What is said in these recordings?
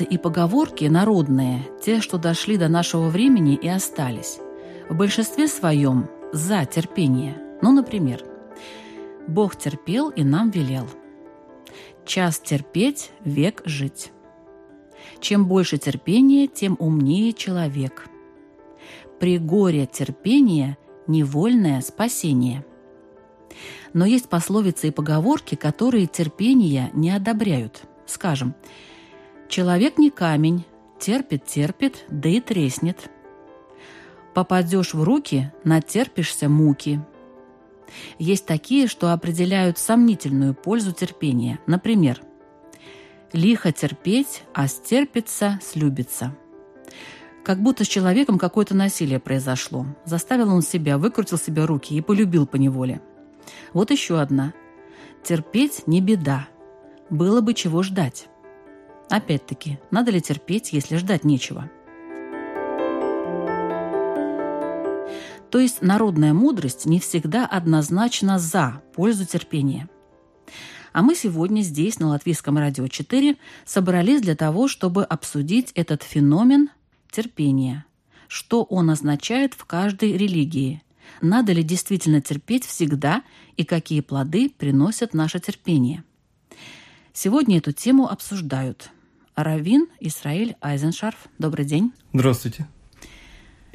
Пословицы и поговорки народные, те, что дошли до нашего времени и остались, в большинстве своем за терпение. Ну, например, «Бог терпел и нам велел». «Час терпеть, век жить». Чем больше терпения, тем умнее человек. При горе терпения невольное спасение. Но есть пословицы и поговорки, которые терпения не одобряют. Скажем, Человек не камень, терпит-терпит, да и треснет. Попадешь в руки, натерпишься муки. Есть такие, что определяют сомнительную пользу терпения. Например, «Лихо терпеть, а стерпится, слюбится». Как будто с человеком какое-то насилие произошло. Заставил он себя, выкрутил себе руки и полюбил по неволе. Вот еще одна. Терпеть не беда. Было бы чего ждать. Опять-таки, надо ли терпеть, если ждать нечего? То есть народная мудрость не всегда однозначно за пользу терпения. А мы сегодня здесь, на Латвийском радио 4, собрались для того, чтобы обсудить этот феномен терпения. Что он означает в каждой религии? Надо ли действительно терпеть всегда и какие плоды приносят наше терпение? Сегодня эту тему обсуждают Равин Исраиль Айзеншарф. Добрый день. Здравствуйте.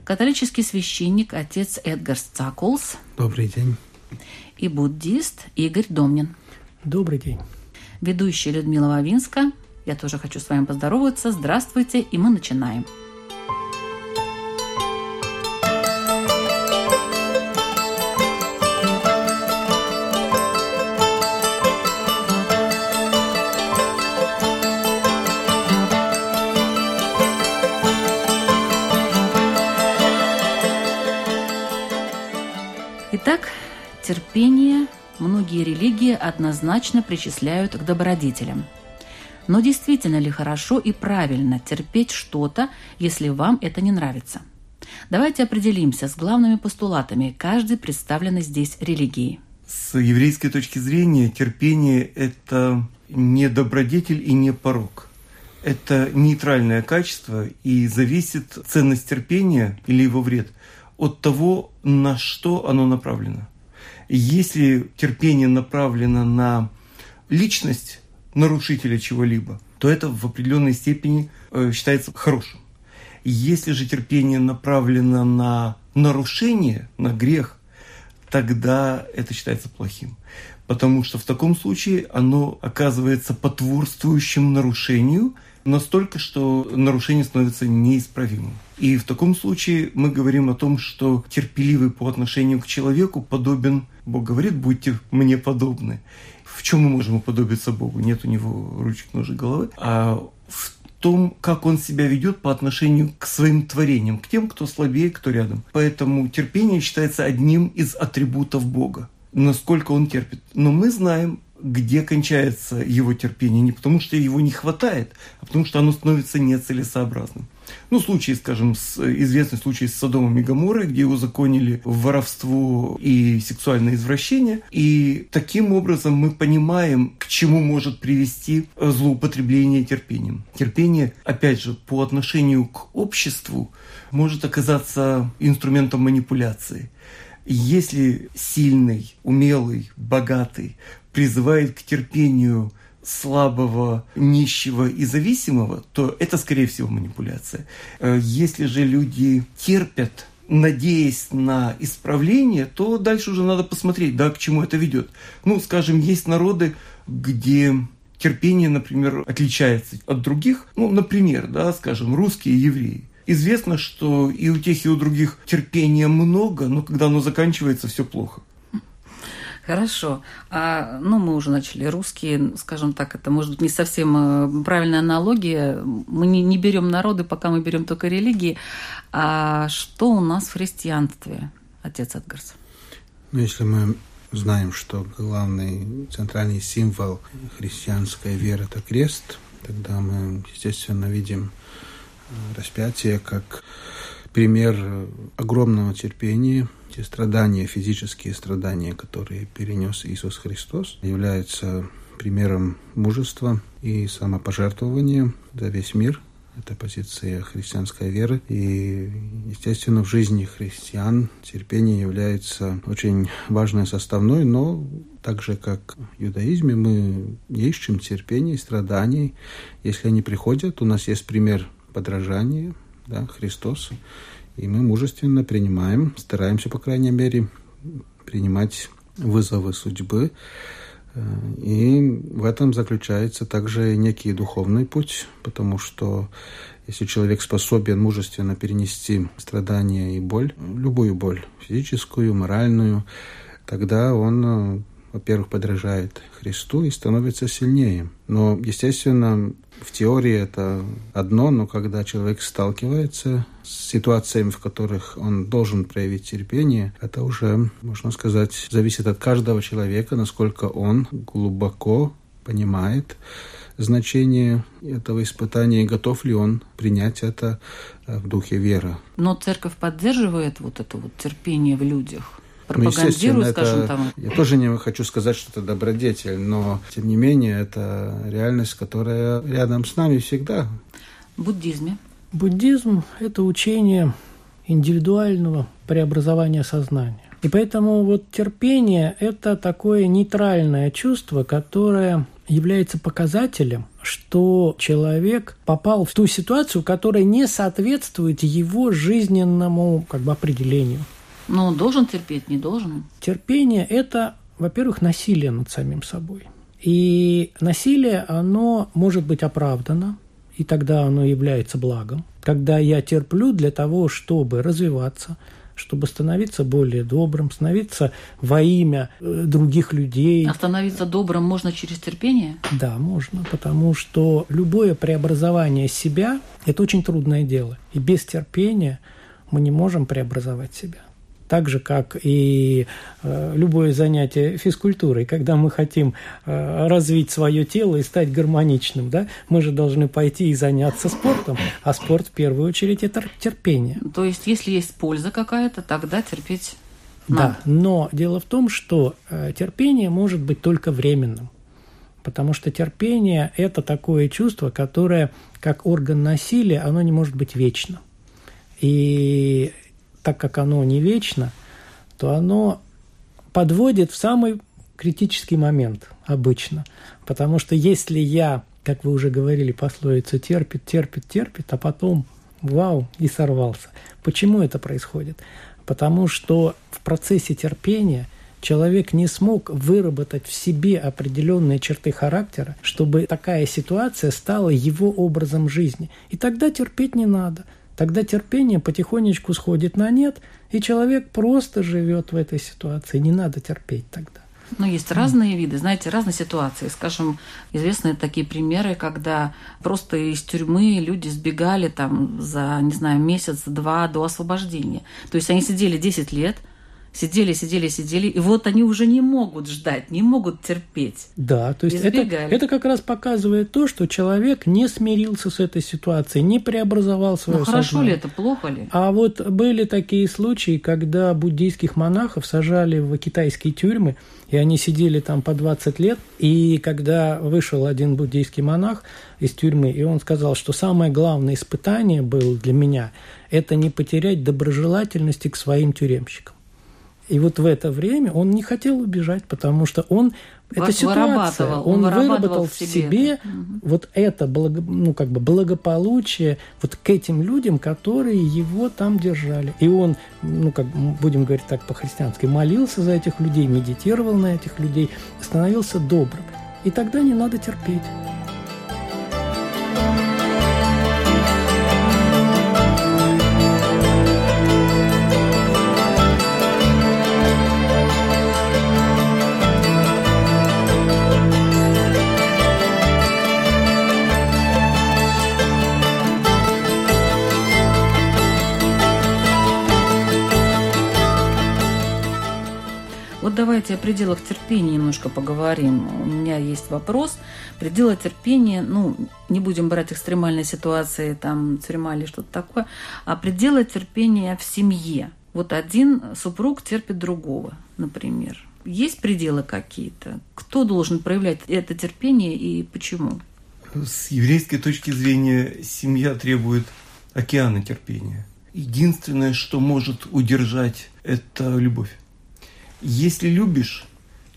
Католический священник отец Эдгар Цакулс. Добрый день. И буддист Игорь Домнин. Добрый день. Ведущая Людмила Вавинска. Я тоже хочу с вами поздороваться. Здравствуйте, и мы начинаем. Терпение многие религии однозначно причисляют к добродетелям. Но действительно ли хорошо и правильно терпеть что-то, если вам это не нравится? Давайте определимся с главными постулатами каждой представленной здесь религии. С еврейской точки зрения терпение – это не добродетель и не порог. Это нейтральное качество, и зависит ценность терпения или его вред от того, на что оно направлено. Если терпение направлено на личность нарушителя чего-либо, то это в определенной степени э, считается хорошим. Если же терпение направлено на нарушение, на грех, тогда это считается плохим. Потому что в таком случае оно оказывается потворствующим нарушению настолько, что нарушение становится неисправимым. И в таком случае мы говорим о том, что терпеливый по отношению к человеку подобен, Бог говорит, будьте мне подобны. В чем мы можем уподобиться Богу? Нет у него ручек, ножек, головы. А в том, как он себя ведет по отношению к своим творениям, к тем, кто слабее, кто рядом. Поэтому терпение считается одним из атрибутов Бога насколько он терпит. Но мы знаем где кончается его терпение, не потому что его не хватает, а потому что оно становится нецелесообразным. Ну, случай, скажем, с, известный случай с Содомом и Гоморрой, где узаконили воровство и сексуальное извращение. И таким образом мы понимаем, к чему может привести злоупотребление терпением. Терпение, опять же, по отношению к обществу может оказаться инструментом манипуляции. Если сильный, умелый, богатый призывает к терпению слабого, нищего и зависимого, то это, скорее всего, манипуляция. Э, если же люди терпят, надеясь на исправление, то дальше уже надо посмотреть, да, к чему это ведет. Ну, скажем, есть народы, где терпение, например, отличается от других. Ну, например, да, скажем, русские евреи. Известно, что и у тех, и у других терпения много, но когда оно заканчивается, все плохо. Хорошо. А, ну, мы уже начали русские, скажем так, это может быть не совсем э, правильная аналогия. Мы не, не берем народы, пока мы берем только религии. А что у нас в христианстве, отец Эдгарс? Ну, если мы знаем, что главный центральный символ христианской веры – это крест, тогда мы, естественно, видим э, распятие как пример огромного терпения, те страдания, физические страдания, которые перенес Иисус Христос, являются примером мужества и самопожертвования за весь мир. Это позиция христианской веры. И, естественно, в жизни христиан терпение является очень важной составной, но так же, как в иудаизме, мы не ищем терпения и страданий. Если они приходят, у нас есть пример подражания, да, Христос. И мы мужественно принимаем, стараемся, по крайней мере, принимать вызовы судьбы. Э, и в этом заключается также некий духовный путь, потому что если человек способен мужественно перенести страдания и боль, любую боль, физическую, моральную, тогда он э, во-первых, подражает Христу и становится сильнее. Но, естественно, в теории это одно, но когда человек сталкивается с ситуациями, в которых он должен проявить терпение, это уже, можно сказать, зависит от каждого человека, насколько он глубоко понимает значение этого испытания и готов ли он принять это в духе веры. Но церковь поддерживает вот это вот терпение в людях пропагандируют, ну, скажем это, там. Я тоже не хочу сказать, что это добродетель, но тем не менее это реальность, которая рядом с нами всегда. В буддизме? Буддизм – это учение индивидуального преобразования сознания. И поэтому вот терпение – это такое нейтральное чувство, которое является показателем, что человек попал в ту ситуацию, которая не соответствует его жизненному как бы, определению. Но он должен терпеть, не должен? Терпение – это, во-первых, насилие над самим собой. И насилие, оно может быть оправдано, и тогда оно является благом. Когда я терплю для того, чтобы развиваться, чтобы становиться более добрым, становиться во имя э, других людей. А становиться добрым можно через терпение? Да, можно, потому что любое преобразование себя – это очень трудное дело. И без терпения мы не можем преобразовать себя так же, как и э, любое занятие физкультурой. Когда мы хотим э, развить свое тело и стать гармоничным, да, мы же должны пойти и заняться спортом, а спорт в первую очередь это терпение. То есть, если есть польза какая-то, тогда терпеть надо. Да, но дело в том, что э, терпение может быть только временным. Потому что терпение – это такое чувство, которое, как орган насилия, оно не может быть вечно. И так как оно не вечно, то оно подводит в самый критический момент обычно. Потому что если я, как вы уже говорили, пословица терпит, терпит, терпит, а потом вау, и сорвался. Почему это происходит? Потому что в процессе терпения человек не смог выработать в себе определенные черты характера, чтобы такая ситуация стала его образом жизни. И тогда терпеть не надо – Тогда терпение потихонечку сходит на нет, и человек просто живет в этой ситуации. Не надо терпеть тогда. Но есть разные виды, знаете, разные ситуации. Скажем, известны такие примеры, когда просто из тюрьмы люди сбегали там за, не знаю, месяц-два до освобождения. То есть они сидели 10 лет – сидели, сидели, сидели, и вот они уже не могут ждать, не могут терпеть. Да, то есть это, это как раз показывает то, что человек не смирился с этой ситуацией, не преобразовал свое ну, хорошо сознание. ли это, плохо ли? А вот были такие случаи, когда буддийских монахов сажали в китайские тюрьмы, и они сидели там по 20 лет, и когда вышел один буддийский монах из тюрьмы, и он сказал, что самое главное испытание было для меня – это не потерять доброжелательности к своим тюремщикам. И вот в это время он не хотел убежать, потому что он это ситуация, он, он выработал в себе, себе вот это благо, ну как бы благополучие вот к этим людям, которые его там держали. И он, ну как будем говорить так по-христиански, молился за этих людей, медитировал на этих людей, становился добрым. И тогда не надо терпеть. О пределах терпения немножко поговорим. У меня есть вопрос. Пределы терпения, ну, не будем брать экстремальные ситуации, там, тюрьма или что-то такое, а пределы терпения в семье. Вот один супруг терпит другого, например. Есть пределы какие-то? Кто должен проявлять это терпение и почему? С еврейской точки зрения семья требует океана терпения. Единственное, что может удержать, это любовь. Если любишь,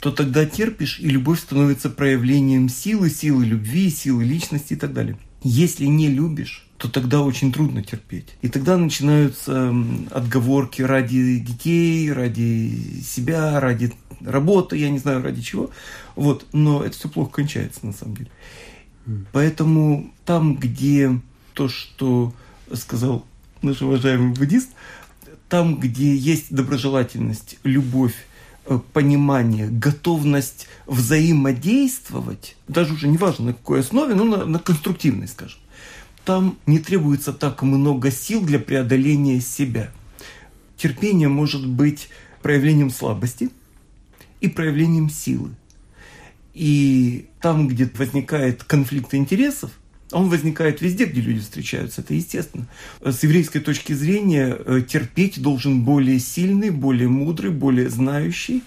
то тогда терпишь, и любовь становится проявлением силы, силы любви, силы личности и так далее. Если не любишь, то тогда очень трудно терпеть. И тогда начинаются отговорки ради детей, ради себя, ради работы, я не знаю ради чего. Вот. Но это все плохо кончается на самом деле. Поэтому там, где то, что сказал наш уважаемый буддист, там, где есть доброжелательность, любовь, понимание, готовность взаимодействовать, даже уже неважно на какой основе, но на, на конструктивной, скажем, там не требуется так много сил для преодоления себя. Терпение может быть проявлением слабости и проявлением силы. И там, где возникает конфликт интересов, он возникает везде, где люди встречаются, это естественно. С еврейской точки зрения э, терпеть должен более сильный, более мудрый, более знающий.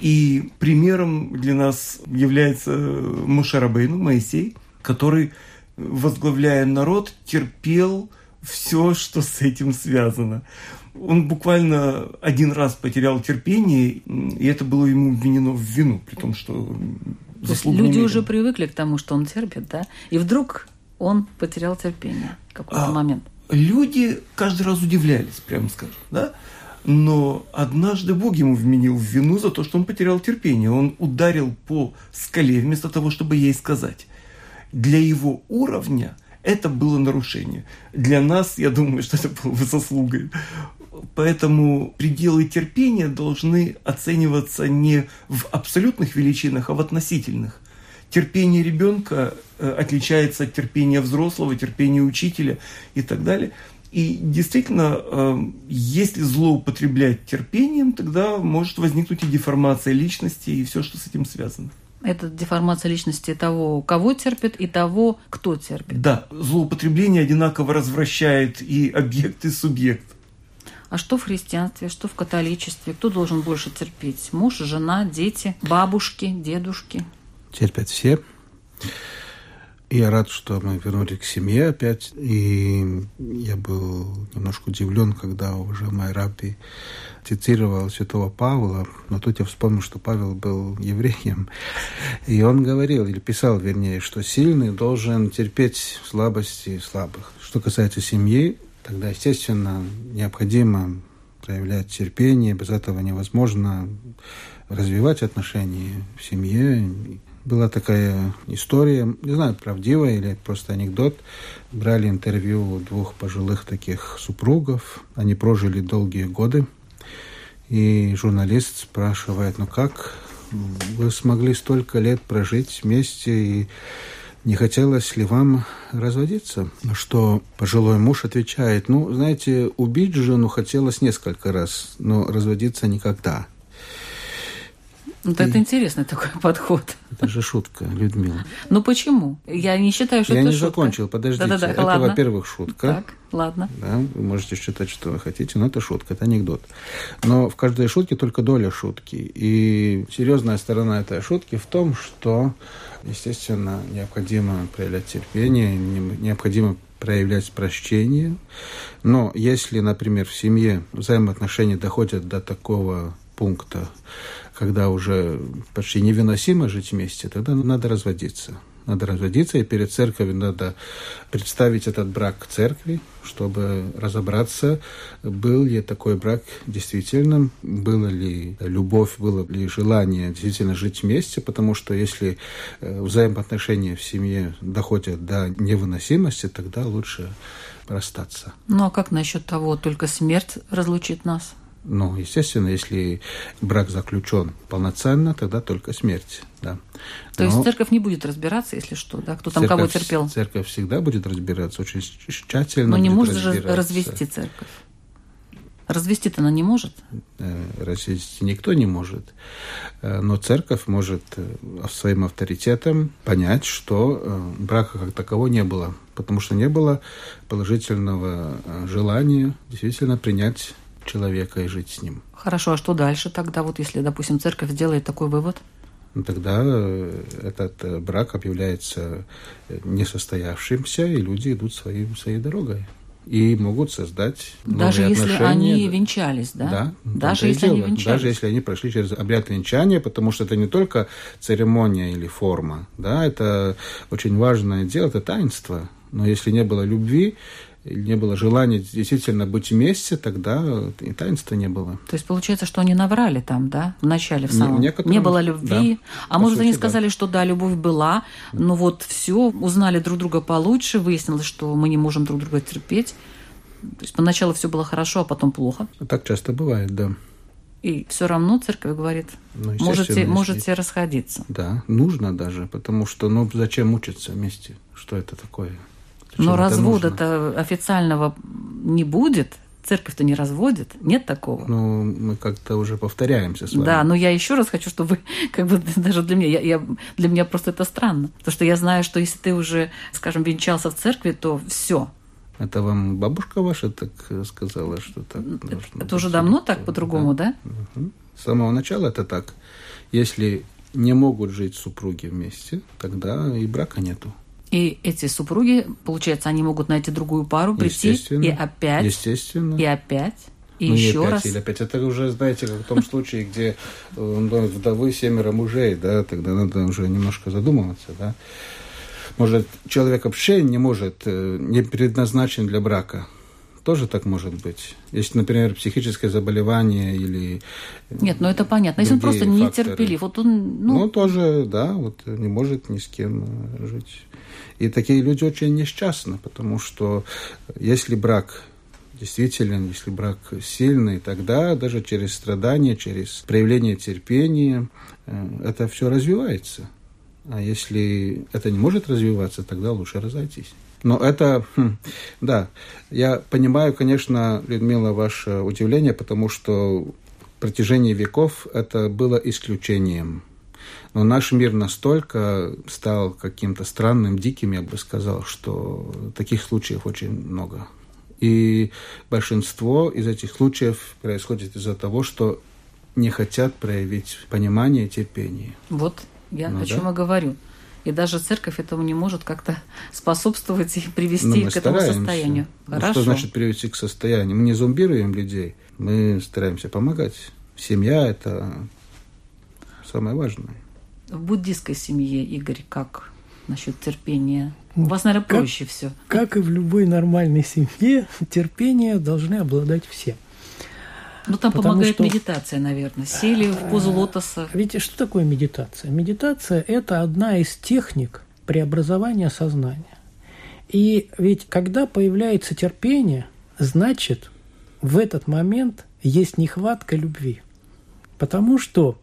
И примером для нас является Мушарабейну, Моисей, который, возглавляя народ, терпел все, что с этим связано. Он буквально один раз потерял терпение, и это было ему обвинено в вину, при том, что заслуг Люди уже привыкли к тому, что он терпит, да? И вдруг он потерял терпение в какой-то а, момент. Люди каждый раз удивлялись, прямо скажем, да? Но однажды Бог ему вменил в вину за то, что он потерял терпение. Он ударил по скале вместо того, чтобы ей сказать. Для его уровня это было нарушение. Для нас, я думаю, что это было бы заслугой. Поэтому пределы терпения должны оцениваться не в абсолютных величинах, а в относительных. Терпение ребенка э, отличается от терпения взрослого, терпения учителя и так далее. И действительно, э, если злоупотреблять терпением, тогда может возникнуть и деформация личности, и все, что с этим связано. Это деформация личности того, кого терпит, и того, кто терпит. Да, злоупотребление одинаково развращает и объект, и субъект. А что в христианстве, что в католичестве? Кто должен больше терпеть? Муж, жена, дети, бабушки, дедушки? Терпят все. Я рад, что мы вернулись к семье опять. И я был немножко удивлен, когда уже мой рабби цитировал святого Павла, но тут я вспомнил, что Павел был евреем. И он говорил, или писал, вернее, что сильный должен терпеть слабости слабых. Что касается семьи, тогда, естественно, необходимо проявлять терпение, без этого невозможно развивать отношения в семье. Была такая история, не знаю, правдивая или просто анекдот. Брали интервью двух пожилых таких супругов. Они прожили долгие годы. И журналист спрашивает, ну как вы смогли столько лет прожить вместе и не хотелось ли вам разводиться? На что пожилой муж отвечает, ну, знаете, убить жену хотелось несколько раз, но разводиться никогда. Вот и... это интересный такой подход. Это же шутка, Людмила. Ну почему? Я не считаю, что Я это не шутка. закончил, подождите. Да-да-да, это, ладно. во-первых, шутка. Так, ладно. Да, вы можете считать, что вы хотите, но это шутка, это анекдот. Но в каждой шутке только доля шутки. И серьезная сторона этой шутки в том, что Естественно, необходимо проявлять терпение, необходимо проявлять прощение. Но если, например, в семье взаимоотношения доходят до такого пункта, когда уже почти невыносимо жить вместе, тогда надо разводиться надо разводиться, и перед церковью надо представить этот брак церкви, чтобы разобраться, был ли такой брак действительным, было ли любовь, было ли желание действительно жить вместе, потому что если э, взаимоотношения в семье доходят до невыносимости, тогда лучше расстаться. Ну а как насчет того, только смерть разлучит нас? Ну, естественно, если брак заключен полноценно, тогда только смерть. Да. То Но есть церковь не будет разбираться, если что, да? Кто там церковь, кого терпел? Церковь всегда будет разбираться, очень тщательно. Но не может же развести церковь. Развести-то она не может? Э, развести никто не может. Э, но церковь может э, своим авторитетом понять, что брака как такового не было. Потому что не было положительного желания действительно принять человека и жить с ним. Хорошо, а что дальше тогда, вот если, допустим, церковь сделает такой вывод? Ну, тогда этот брак объявляется несостоявшимся, и люди идут своей, своей дорогой и могут создать Даже новые если отношения. они венчались, да? Да. Даже если они венчались. Даже если они прошли через обряд венчания, потому что это не только церемония или форма, да, это очень важное дело, это таинство. Но если не было любви, не было желания действительно быть вместе, тогда и таинства не было. То есть получается, что они наврали там, да, в начале, в самом. Некоторым, не было любви. Да, а может, сути, они сказали, да. что да, любовь была, но вот все, узнали друг друга получше, выяснилось, что мы не можем друг друга терпеть. То есть поначалу все было хорошо, а потом плохо. Так часто бывает, да. И все равно церковь говорит, Ну, можете, можете расходиться. Да, нужно даже, потому что, ну, зачем мучиться вместе? Что это такое? Зачем Но развода-то официального не будет. Церковь-то не разводит. Нет такого. Ну, мы как-то уже повторяемся с вами. Да, но я еще раз хочу, чтобы вы, как бы даже для меня, я, я- для меня просто это странно. Потому что я знаю, что если ты уже, скажем, венчался в церкви, то все. Это вам бабушка ваша так сказала, что так должно Это уже давно так по-другому, да? Мгм. С самого начала это так. Если не могут жить супруги вместе, тогда и брака нету. И эти супруги, получается, они могут найти другую пару, прийти и опять, Естественно. и опять, и Ну, не еще опять раз. или опять. Это уже, знаете, как в том случае, где э, ну, вдовы семеро мужей, да, тогда надо уже немножко задумываться, да. Может, человек вообще не может, э, не предназначен для брака. Тоже так может быть. Если, например, психическое заболевание или... э, Нет, ну это понятно. Если он просто факторы. нетерпелив, вот он, ну, Ну, тоже, да, вот не может ни с кем жить. И такие люди очень несчастны, потому что если брак действителен, если брак сильный, тогда даже через страдания, через проявление терпения э, это все развивается. А если это не может развиваться, тогда лучше разойтись. Но это, хм, да, я понимаю, конечно, Людмила, ваше удивление, потому что протяжении веков это было исключением. Но наш мир настолько стал каким-то странным, диким, я бы сказал, что таких случаев очень много. И большинство из этих случаев происходит из-за того, что не хотят проявить понимание и терпение. вот я Ну о чем да. и говорю. И даже церковь этому не может как-то способствовать и привести мы к этому стараемся. состоянию. Ну, Хорошо. Что значит привести к состоянию? Мы не зомбируем людей, мы стараемся помогать. Семья – это самое важное. В буддийской семье, Игорь, как насчет терпения? У вас, наверное, Как- проще все. Как и в любой нормальной семье, терпение должны обладать все. Ну, там Потому помогает что- медитация, наверное. Сели в позу лотоса. Ведь что такое медитация? Медитация – это одна из техник преобразования сознания. И ведь когда появляется терпение, значит, в этот момент есть нехватка любви. Потому что,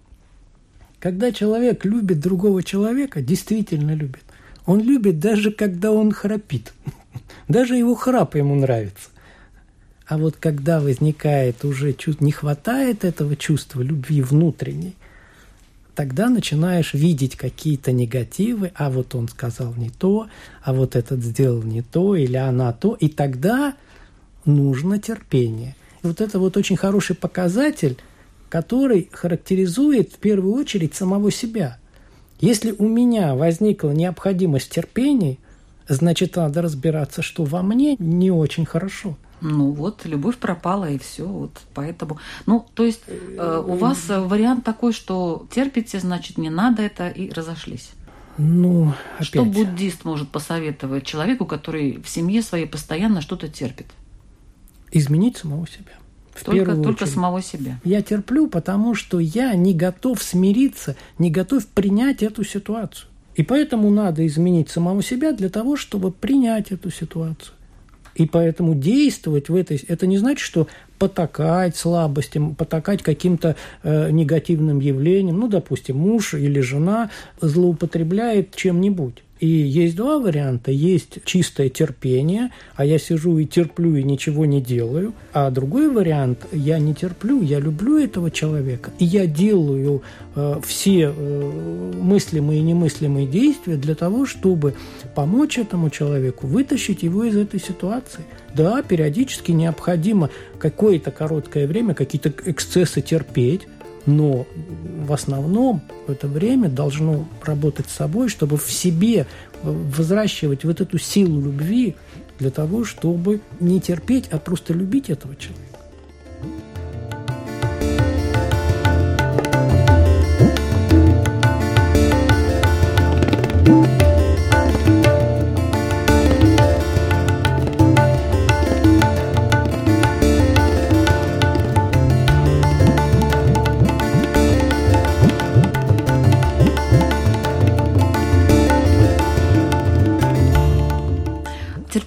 когда человек любит другого человека, действительно любит, он любит даже когда он храпит. Даже его храп ему нравится. А вот когда возникает уже чувство, не хватает этого чувства любви внутренней, тогда начинаешь видеть какие-то негативы, а вот он сказал не то, а вот этот сделал не то, или она то, и тогда нужно терпение. И вот это вот очень хороший показатель, который характеризует в первую очередь самого себя. Если у меня возникла необходимость терпения, значит, надо разбираться, что во мне не очень хорошо. Ну вот, любовь пропала, и все. Вот поэтому. Ну, то есть э, у вас вариант такой, что терпите, значит, не надо это, и разошлись. Ну, опять. Что буддист может посоветовать человеку, который в семье своей постоянно что-то терпит? Изменить самого себя. В Только, только очередь. самого себя. Я терплю, потому что я не готов смириться, не готов принять эту ситуацию. И поэтому надо изменить самого себя для того, чтобы принять эту ситуацию. И поэтому действовать в этой... Это не значит, что потакать слабостям, потакать каким-то э, негативным явлениям. Ну, допустим, муж или жена злоупотребляет чем-нибудь. И есть два варианта. Есть чистое терпение, а я сижу и терплю, и ничего не делаю. А другой вариант – я не терплю, я люблю этого человека, и я делаю э, все э, мыслимые и немыслимые действия для того, чтобы помочь этому человеку, вытащить его из этой ситуации. Да, периодически необходимо какое-то короткое время какие-то эксцессы терпеть, но в основном это время должно работать с собой, чтобы в себе возращивать вот эту силу любви для того, чтобы не терпеть, а просто любить этого человека.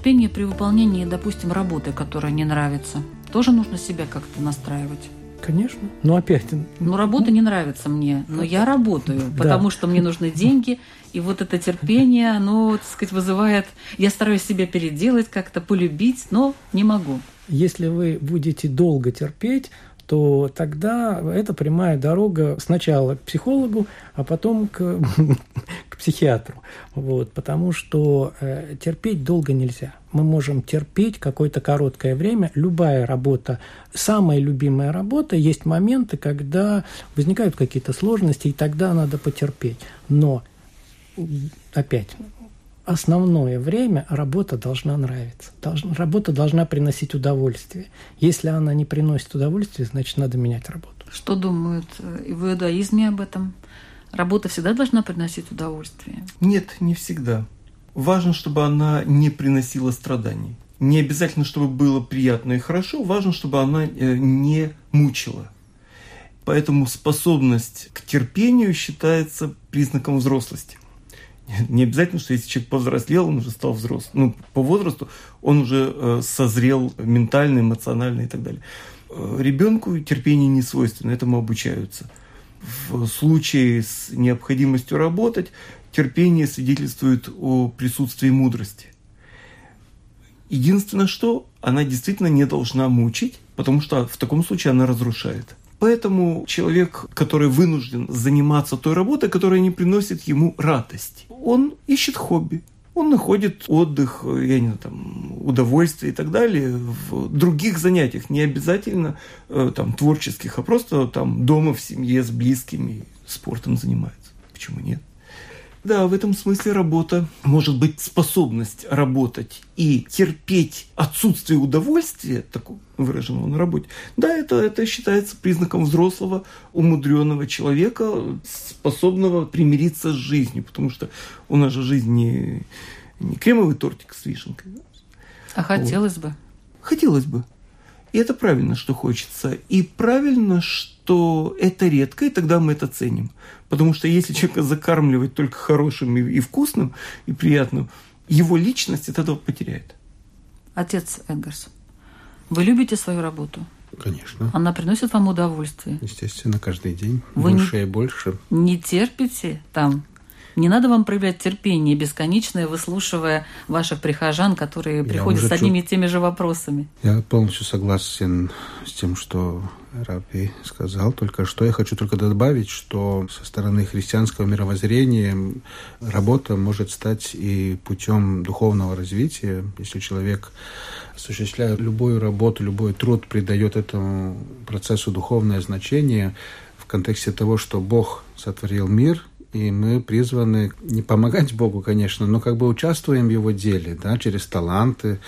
Терпение при выполнении, допустим, работы, которая не нравится, тоже нужно себя как-то настраивать. Конечно. Но опять... Ну, работа не нравится мне, но я работаю, потому что мне нужны деньги, и вот это терпение, оно, так сказать, вызывает... Я стараюсь себя переделать как-то, полюбить, но не могу. Если вы будете долго терпеть, то тогда это прямая дорога сначала к психологу, а потом к, к психиатру. Вот, потому что э, терпеть долго нельзя. Мы можем терпеть какое-то короткое время. Любая работа, самая любимая работа, есть моменты, когда возникают какие-то сложности, и тогда надо потерпеть. Но опять основное время работа должна нравиться. Должна, работа должна приносить удовольствие. Если она не приносит удовольствия, значит, надо менять работу. Что думают э, в иудаизме об этом? Работа всегда должна приносить удовольствие? Нет, не всегда. Важно, чтобы она не приносила страданий. Не обязательно, чтобы было приятно и хорошо, важно, чтобы она э, не мучила. Поэтому способность к терпению считается признаком взрослости. Не обязательно, что если человек повзрослел, он уже стал взрослым. Ну, по возрасту он уже э, созрел ментально, эмоционально и так далее. Э, ребенку терпение не свойственно, этому обучаются. В случае с необходимостью работать, терпение свидетельствует о присутствии мудрости. Единственное, что она действительно не должна мучить, потому что в таком случае она разрушает. Поэтому человек, который вынужден заниматься той работой, которая не приносит ему радость, он ищет хобби. Он находит отдых, я не знаю, там, удовольствие и так далее в других занятиях, не обязательно э, там, творческих, а просто там дома в семье с близкими спортом занимается. Почему нет? Да, в этом смысле работа может быть способность работать и терпеть отсутствие удовольствия, такого выраженного на работе. Да, это, это считается признаком взрослого, умудренного человека, способного примириться с жизнью, потому что у нас же жизнь не, не кремовый тортик с вишенкой. А хотелось вот. бы? Хотелось бы. И это правильно, что хочется. И правильно, что это редко, и тогда мы это ценим. Потому что если человека закармливать только хорошим и, и вкусным, и приятным, его личность от этого потеряет. Отец Эдгарс, вы любите свою работу? Конечно. Она приносит вам удовольствие? Естественно, каждый день. Вы больше не, и больше. Не терпите там не надо вам проявлять терпение, бесконечное, выслушивая ваших прихожан, которые Я приходят с одними и теми же вопросами. Я полностью согласен с тем, что Раби сказал. Только что я хочу только добавить, что со стороны христианского мировоззрения работа может стать и путем духовного развития, если человек осуществляя любую работу, любой труд, придает этому процессу духовное значение в контексте того, что Бог сотворил мир – и мы призваны не помогать Богу, конечно, но как бы участвуем в Его деле, да, через таланты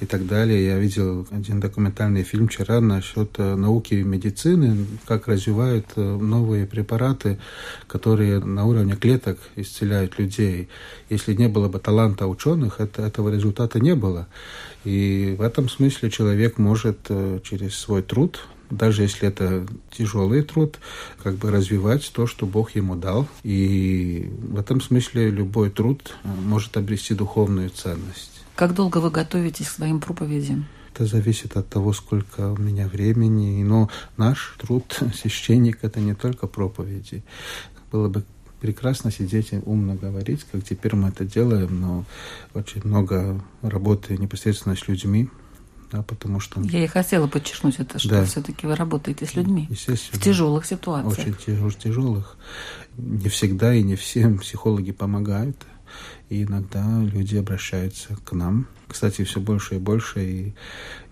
и так далее. Я видел один документальный фильм вчера насчет э, науки и медицины, как развивают э, новые препараты, которые на уровне клеток исцеляют людей. Если не было бы таланта ученых, это, этого результата не было. И в этом смысле человек может э, через свой труд даже если это тяжелый труд, как бы развивать то, что Бог ему дал. И в этом смысле любой труд э, может обрести духовную ценность. Как долго вы готовитесь к своим проповедям? Это зависит от того, сколько у меня времени. Но наш труд, священник, это не только проповеди. Было бы прекрасно сидеть и умно говорить, как теперь мы это делаем, но очень много работы непосредственно с людьми, да, потому что... Я и хотела подчеркнуть это, что да. все-таки вы работаете с людьми Естественно. в тяжелых ситуациях. Очень тяж, тяжелых. Не всегда и не всем психологи помогают. И иногда люди обращаются к нам. Кстати, все больше и больше, и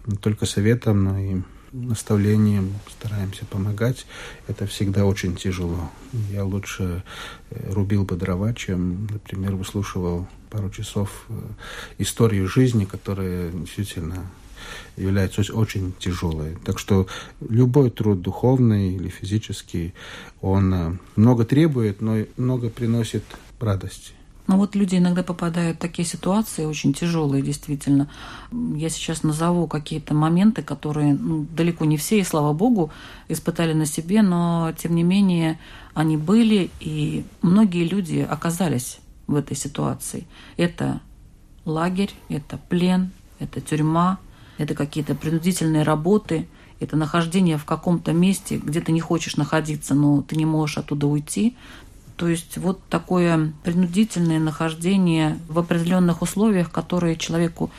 не только советом, но и наставлением стараемся помогать. Это всегда очень тяжело. Я лучше э, рубил бы дрова, чем, например, выслушивал пару часов э, историю жизни, которая действительно является очень тяжелой. Так что любой труд, духовный или физический, он э, много требует, но много приносит радости. Но вот люди иногда попадают в такие ситуации очень тяжелые, действительно. Я сейчас назову какие-то моменты, которые ну, далеко не все, и слава богу, испытали на себе, но тем не менее они были, и многие люди оказались в этой ситуации. Это лагерь, это плен, это тюрьма, это какие-то принудительные работы, это нахождение в каком-то месте, где ты не хочешь находиться, но ты не можешь оттуда уйти. То есть вот такое принудительное нахождение в определенных условиях, которые человеку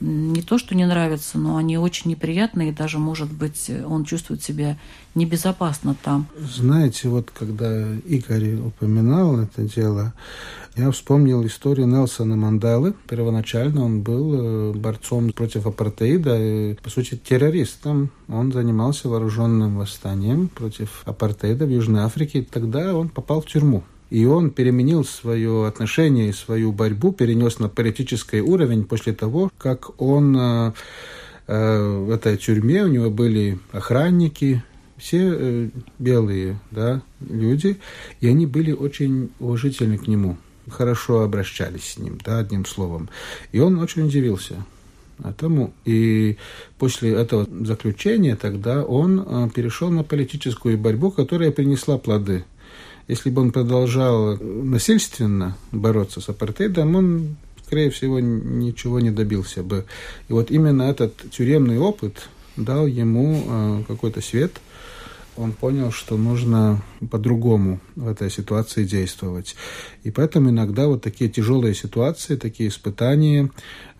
не то, что не нравятся, но они очень неприятные, и даже, может быть, он чувствует себя небезопасно там. Знаете, вот когда Игорь упоминал это дело, я вспомнил историю Нелсона Мандалы. Первоначально он был э, борцом против апартеида, и, по сути, террористом. Он занимался вооруженным восстанием против апартеида в Южной Африке. Тогда он попал в тюрьму. И он переменил свое отношение и свою борьбу, перенес на политический уровень после того, как он э, э, в этой тюрьме, у него были охранники, все э, белые да, люди, и они были очень уважительны к нему, хорошо обращались с ним, да, одним словом. И он очень удивился этому. И после этого заключения тогда он перешел на политическую борьбу, которая принесла плоды – если бы он продолжал насильственно бороться с апартеидом, он, скорее всего, ничего не добился бы. И вот именно этот тюремный опыт дал ему э, какой-то свет. Он понял, что нужно по-другому в этой ситуации действовать. И поэтому иногда вот такие тяжелые ситуации, такие испытания,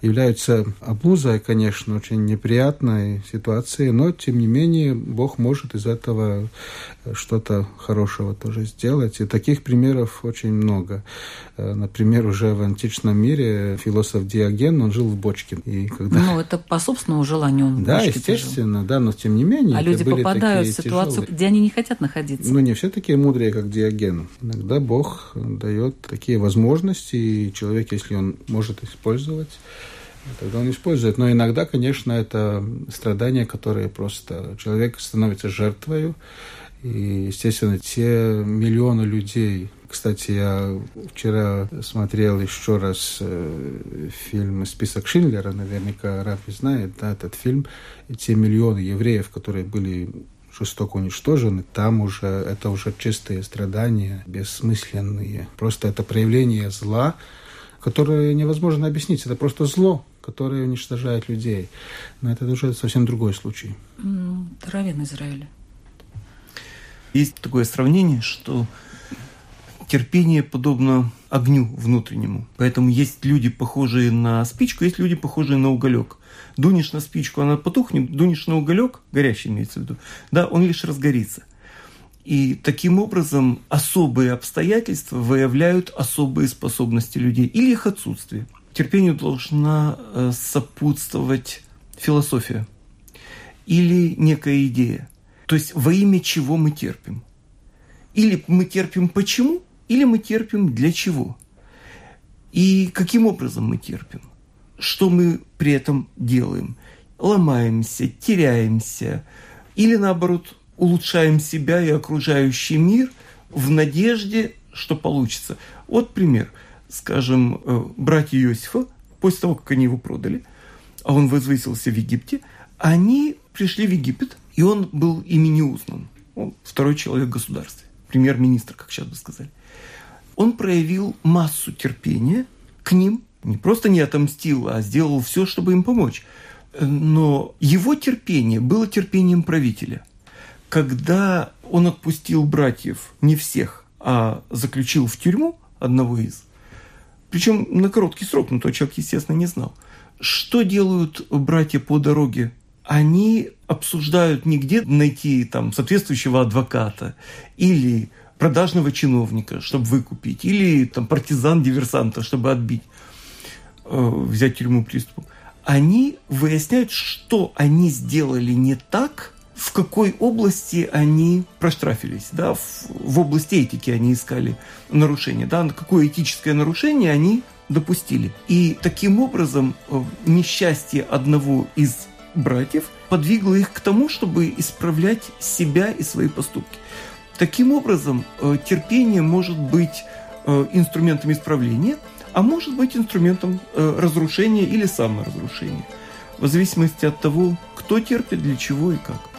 являются обузой, конечно, очень неприятной ситуации, но, тем не менее, Бог может из этого что-то хорошего тоже сделать. И таких примеров очень много. Э, например, уже в античном мире философ Диоген, он жил в бочке. И когда... Ну, это по собственному желанию он Да, естественно, жил. да, но тем не менее. А люди попадают в ситуацию, тяжелые. где они не хотят находиться. Ну, не все такие мудрые, как Диоген. Иногда Бог дает такие возможности, и человек, если он может использовать, тогда он использует. Но иногда, конечно, это страдания, которые просто человек становится жертвой. И, естественно, те миллионы людей. Кстати, я вчера смотрел еще раз э, фильм «Список Шиндлера», наверняка Рафи знает, да, этот фильм. И те миллионы евреев, которые были жестоко уничтожены, там уже это уже чистые страдания, бессмысленные. Просто это проявление зла, которое невозможно объяснить. Это просто зло, которое уничтожает людей. Но это уже совсем другой случай. Равен Израиля. Есть такое сравнение, что терпение подобно огню внутреннему. Поэтому есть люди, похожие на спичку, есть люди, похожие на уголек. Дунешь на спичку, она потухнет, дунешь на уголек, горящий имеется в виду, да, он лишь разгорится. И таким образом особые обстоятельства выявляют особые способности людей или их отсутствие. Терпению должна э, сопутствовать философия или некая идея. То есть во имя чего мы терпим. Или мы терпим почему, или мы терпим для чего. И каким образом мы терпим. Что мы при этом делаем. Ломаемся, теряемся. Или наоборот, улучшаем себя и окружающий мир в надежде, что получится. Вот пример. Скажем, э, братья Иосифа, после того, как они его продали, а он возвысился в Египте, они пришли в Египет, и он был ими не узнан. Он второй человек в государстве, премьер-министр, как сейчас бы сказали. Он проявил массу терпения к ним, не просто не отомстил, а сделал все, чтобы им помочь. Но его терпение было терпением правителя. Когда он отпустил братьев, не всех, а заключил в тюрьму одного из, причем на короткий срок, но тот человек, естественно, не знал. Что делают братья по дороге? Они обсуждают не где найти там соответствующего адвоката или продажного чиновника, чтобы выкупить, или там партизан-диверсанта, чтобы отбить, э, взять тюрьму приступом. Они выясняют, что они сделали не так, в какой области они проштрафились, да, в, в области этики они искали нарушение, да, какое этическое нарушение они допустили. И таким образом э, несчастье одного из братьев подвигло их к тому, чтобы исправлять себя и свои поступки. Таким образом, э, терпение может быть э, инструментом исправления, а может быть инструментом разрушения или саморазрушения, в зависимости от того, кто терпит, для чего и как.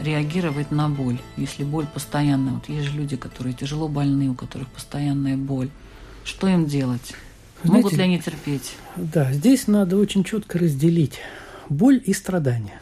Реагировать на боль, если боль постоянная. Вот есть же люди, которые тяжело больны, у которых постоянная боль. Что им делать? Знаете, Могут ли они терпеть? Да, здесь надо очень четко разделить боль и страдания.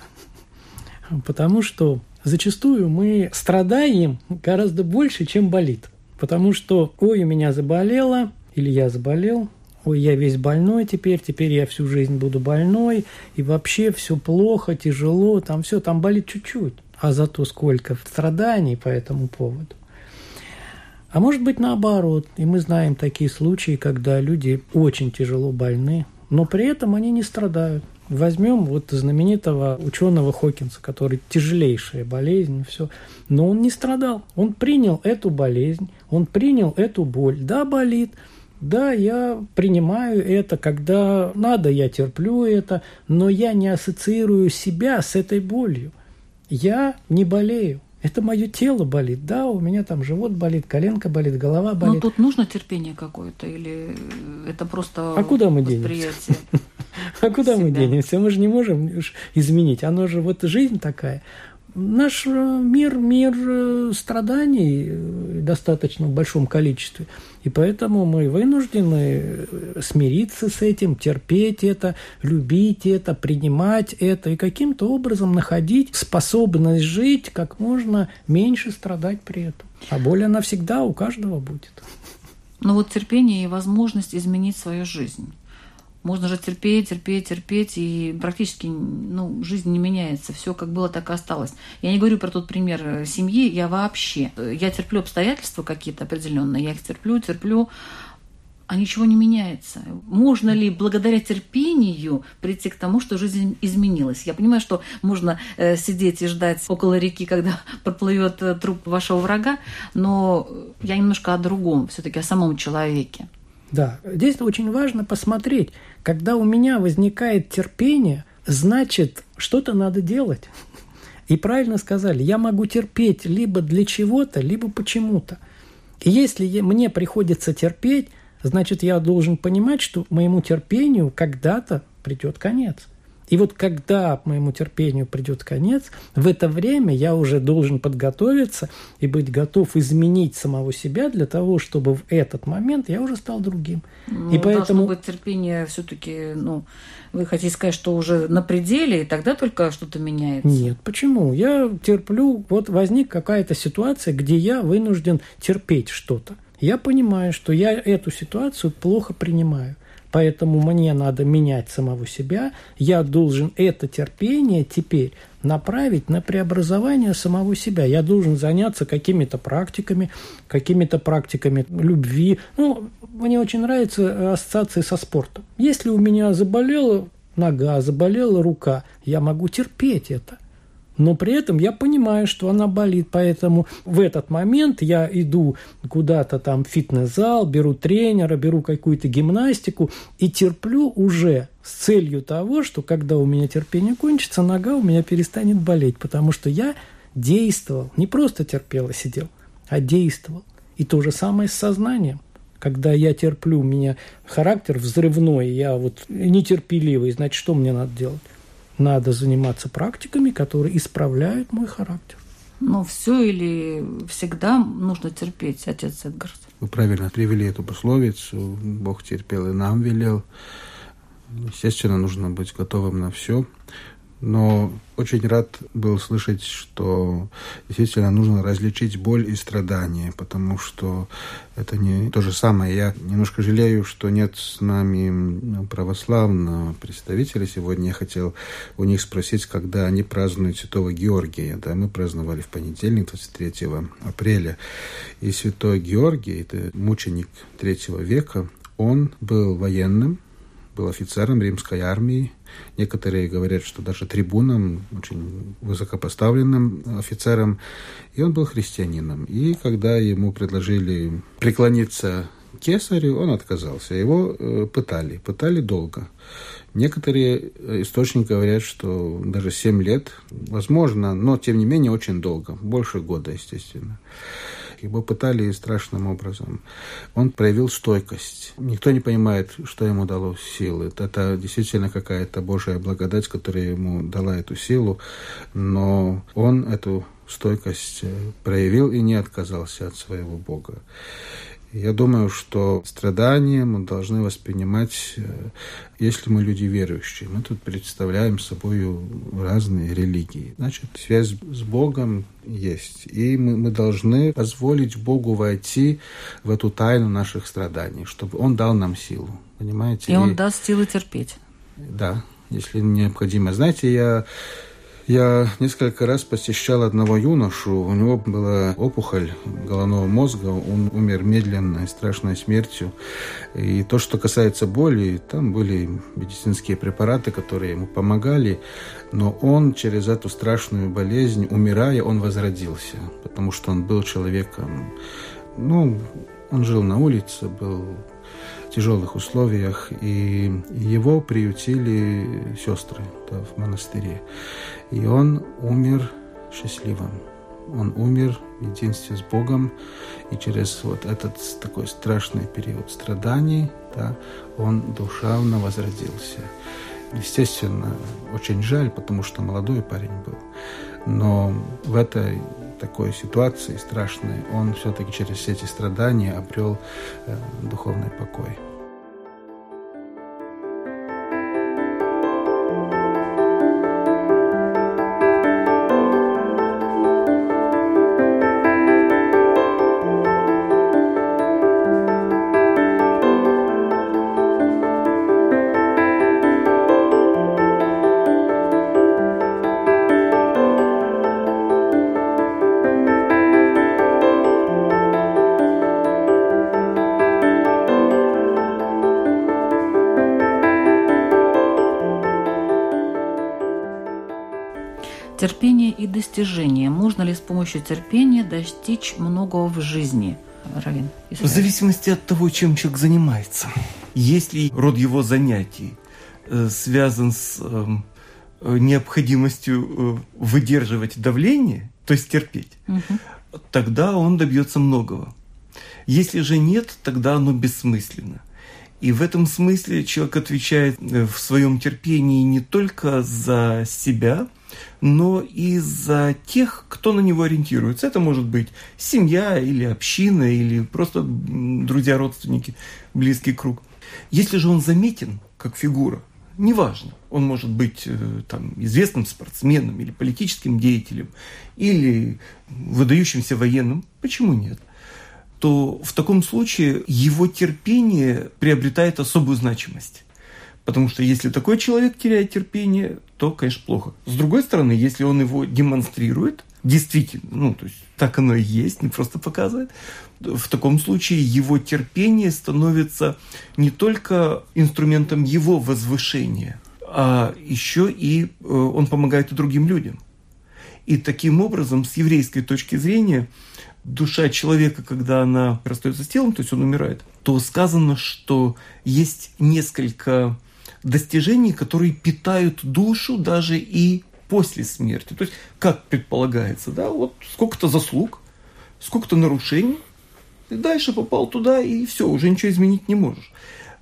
Потому что зачастую мы страдаем гораздо больше, чем болит. Потому что, ой, у меня заболело, или я заболел, ой, я весь больной теперь, теперь я всю жизнь буду больной, и вообще все плохо, тяжело, там все, там болит чуть-чуть, а зато сколько страданий по этому поводу. А может быть наоборот, и мы знаем такие случаи, когда люди очень тяжело больны, но при этом они не страдают. Возьмем вот знаменитого ученого Хокинса, который тяжелейшая болезнь, все, но он не страдал. Он принял эту болезнь, он принял эту боль. Да, болит, да, я принимаю это, когда надо, я терплю это, но я не ассоциирую себя с этой болью. Я не болею. Это мое тело болит. Да, у меня там живот болит, коленка болит, голова болит. Но тут нужно терпение какое-то или это просто А куда мы денемся? А куда мы денемся? Мы же не можем изменить. Оно же вот жизнь такая. Наш э, мир – мир э, страданий э, достаточно в большом количестве. И поэтому мы вынуждены смириться с этим, терпеть это, любить это, принимать это и каким-то образом находить способность жить как можно меньше страдать при этом. А боль она всегда у каждого будет. Но вот терпение и возможность изменить свою жизнь. Можно же терпеть, терпеть, терпеть, и практически ну, жизнь не меняется. Все как было, так и осталось. Я не говорю про тот пример э, семьи, я вообще. Я терплю обстоятельства какие-то определенные, я их терплю, терплю, а ничего не меняется. Можно ли благодаря терпению прийти к тому, что жизнь изменилась? Я понимаю, что можно э, сидеть и ждать около реки, когда проплывет э, труп вашего врага, но я немножко о другом, все-таки о самом человеке. Да, здесь очень важно посмотреть, когда у меня возникает терпение, значит, что-то надо делать. И правильно сказали, я могу терпеть либо для чего-то, либо почему-то. И если мне приходится терпеть, значит, я должен понимать, что моему терпению когда-то придет конец. И вот когда моему терпению придет конец, в это время я уже должен подготовиться и быть готов изменить самого себя для того, чтобы в этот момент я уже стал другим. Ну, и поэтому быть терпение все-таки, ну, вы хотите сказать, что уже на пределе, и тогда только что-то меняется? Нет, почему? Я терплю, вот возник какая-то ситуация, где я вынужден терпеть что-то. Я понимаю, что я эту ситуацию плохо принимаю. Поэтому мне надо менять самого себя. Я должен это терпение теперь направить на преобразование самого себя. Я должен заняться какими-то практиками, какими-то практиками любви. Ну, мне очень нравятся ассоциации со спортом. Если у меня заболела нога, заболела рука, я могу терпеть это. Но при этом я понимаю, что она болит, поэтому в этот момент я иду куда-то там в фитнес-зал, беру тренера, беру какую-то гимнастику и терплю уже с целью того, что когда у меня терпение кончится, нога у меня перестанет болеть, потому что я действовал, не просто терпел и сидел, а действовал. И то же самое с сознанием. Когда я терплю, у меня характер взрывной, я вот нетерпеливый, значит, что мне надо делать? Надо заниматься практиками, которые исправляют мой характер. Но все или всегда нужно терпеть, отец Эдгард? Вы правильно привели эту пословицу. Бог терпел и нам велел. Естественно, нужно быть готовым на все. Но очень рад был слышать, что действительно нужно различить боль и страдания, потому что это не то же самое. Я немножко жалею, что нет с нами православного представителя сегодня. Я хотел у них спросить, когда они празднуют Святого Георгия. Да, мы праздновали в понедельник, 23 апреля. И Святой Георгий, это мученик третьего века, он был военным, был офицером римской армии. Некоторые говорят, что даже трибуном, очень высокопоставленным офицером. И он был христианином. И когда ему предложили преклониться кесарю, он отказался. Его э, пытали, пытали долго. Некоторые источники говорят, что даже 7 лет, возможно, но тем не менее очень долго, больше года, естественно. Его пытали страшным образом. Он проявил стойкость. Никто не понимает, что ему дало силы. Это действительно какая-то Божья благодать, которая ему дала эту силу. Но он эту стойкость проявил и не отказался от своего Бога. Я думаю, что страдания мы должны воспринимать, э, если мы люди верующие. Мы тут представляем собой разные религии. Значит, связь с Богом есть. И мы, мы должны позволить Богу войти в эту тайну наших страданий, чтобы Он дал нам силу. Понимаете? И Он и, даст силы терпеть. Да, если необходимо. Знаете, я я несколько раз посещал одного юношу. У него была опухоль головного мозга. Он умер медленной, страшной смертью. И то, что касается боли, там были медицинские препараты, которые ему помогали. Но он через эту страшную болезнь, умирая, он возродился. Потому что он был человеком... Ну, он жил на улице, был тяжелых условиях, и его приютили сестры да, в монастыре. И он умер счастливым. Он умер в единстве с Богом, и через вот этот такой страшный период страданий, да, он душевно возродился. Естественно, очень жаль, потому что молодой парень был. Но в этой такой ситуации страшной он все-таки через эти страдания обрел э, духовный покой. Помощью терпения достичь многого в жизни? Равин. В зависимости от того, чем человек занимается. Если род его занятий э, связан с эм, э, необходимостью э, выдерживать давление, то есть терпеть, угу. тогда он добьется многого. Если же нет, тогда оно бессмысленно. И в этом смысле человек отвечает в своем терпении не только за себя, но и за тех, кто на него ориентируется. Это может быть семья или община, или просто друзья, родственники, близкий круг. Если же он заметен как фигура, неважно, он может быть э, там, известным спортсменом или политическим деятелем, или выдающимся военным, почему нет? то в таком случае его терпение приобретает особую значимость. Потому что если такой человек теряет терпение, то, конечно, плохо. С другой стороны, если он его демонстрирует, действительно, ну, то есть так оно и есть, не просто показывает, в таком случае его терпение становится не только инструментом его возвышения, а еще и э, он помогает и другим людям. И таким образом, с еврейской точки зрения, душа человека, когда она расстается с телом, то есть он умирает, то сказано, что есть несколько достижений, которые питают душу даже и после смерти. То есть, как предполагается, да, вот сколько-то заслуг, сколько-то нарушений, и дальше попал туда, и все, уже ничего изменить не можешь.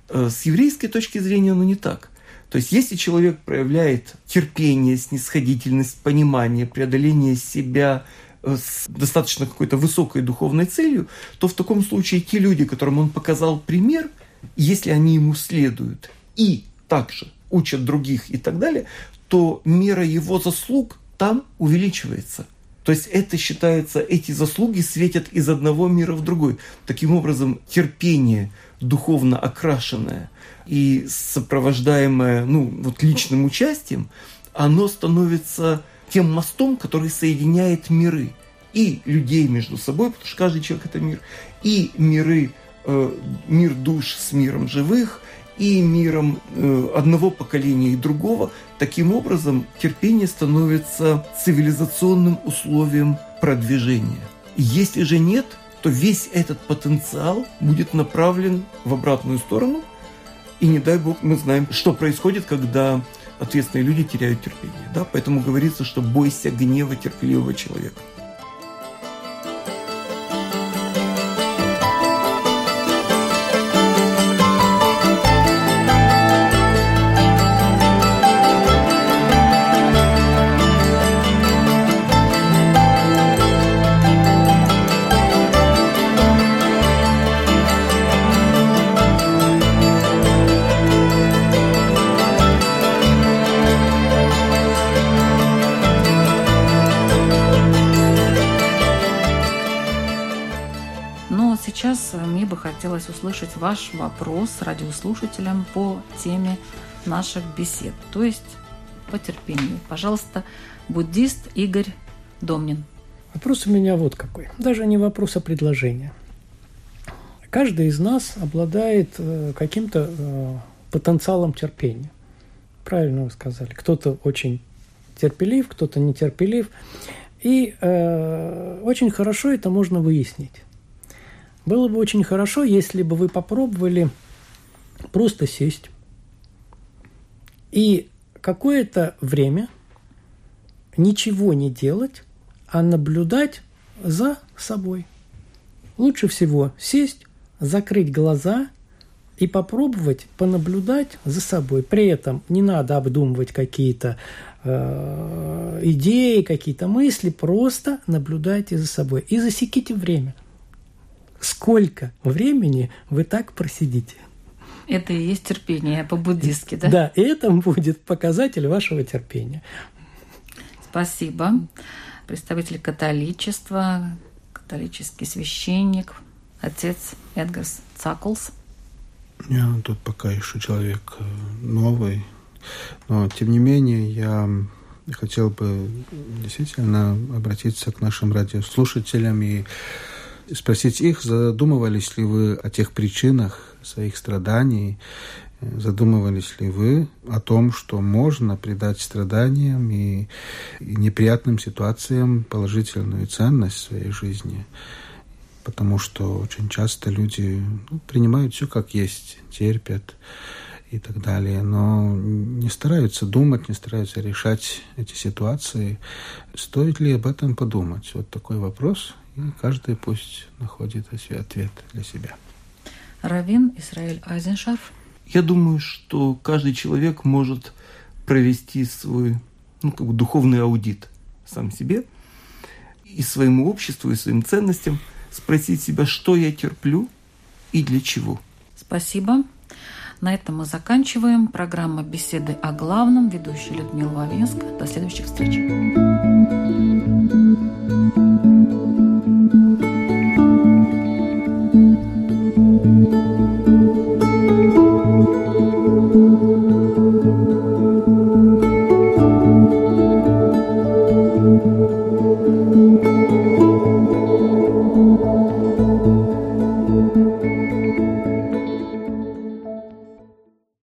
Э, с еврейской точки зрения оно не так. То есть, если человек проявляет терпение, снисходительность, понимание, преодоление себя э, с достаточно какой-то высокой духовной целью, то в таком случае те люди, которым он показал пример, если они ему следуют и также учат других и так далее, то мера его заслуг там увеличивается. То есть это считается, эти заслуги светят из одного мира в другой. Таким образом, терпение, духовно окрашенное и сопровождаемое ну, вот личным участием, оно становится тем мостом, который соединяет миры. И людей между собой, потому что каждый человек – это мир, и миры, э, мир душ с миром живых, и миром э, одного поколения и другого. Таким образом, терпение становится цивилизационным условием продвижения. Если же нет, то весь этот потенциал будет направлен в обратную сторону. И не дай бог мы знаем, что происходит, когда ответственные люди теряют терпение. Да? Поэтому говорится, что бойся гнева терпеливого человека. Услышать ваш вопрос радиослушателям по теме наших бесед, то есть по терпению. Пожалуйста, буддист Игорь Домнин. Вопрос у меня вот какой. Даже не вопрос, а предложение. Каждый из нас обладает э, каким-то э, потенциалом терпения. Правильно вы сказали. Кто-то очень терпелив, кто-то нетерпелив. И э, очень хорошо это можно выяснить. Было бы очень хорошо, если бы вы попробовали просто сесть и какое-то время ничего не делать, а наблюдать за собой. Лучше всего сесть, закрыть глаза и попробовать понаблюдать за собой. При этом не надо обдумывать какие-то э, идеи, какие-то мысли, просто наблюдайте за собой и засеките время – сколько времени вы так просидите. Это и есть терпение по-буддистски, да? Да, и это будет показатель вашего терпения. Спасибо. Представитель католичества, католический священник, отец Эдгарс Цаклс. Я тут пока еще человек э, новый, но тем не менее я хотел бы действительно обратиться к нашим радиослушателям и спросить их, задумывались ли вы о тех причинах своих страданий, задумывались ли вы о том, что можно придать страданиям и, неприятным ситуациям положительную ценность своей жизни, потому что очень часто люди ну, принимают все как есть, терпят и так далее, но не стараются думать, не стараются решать эти ситуации. Стоит ли об этом подумать? Вот такой вопрос и каждый пусть находит ответ для себя. Равин Исраиль Айзеншарф. Я думаю, что каждый человек может провести свой ну, как бы духовный аудит сам себе и своему обществу, и своим ценностям, спросить себя, что я терплю и для чего. Спасибо. На этом мы заканчиваем. Программа «Беседы о главном». Ведущая Людмила Вавинска. До следующих встреч.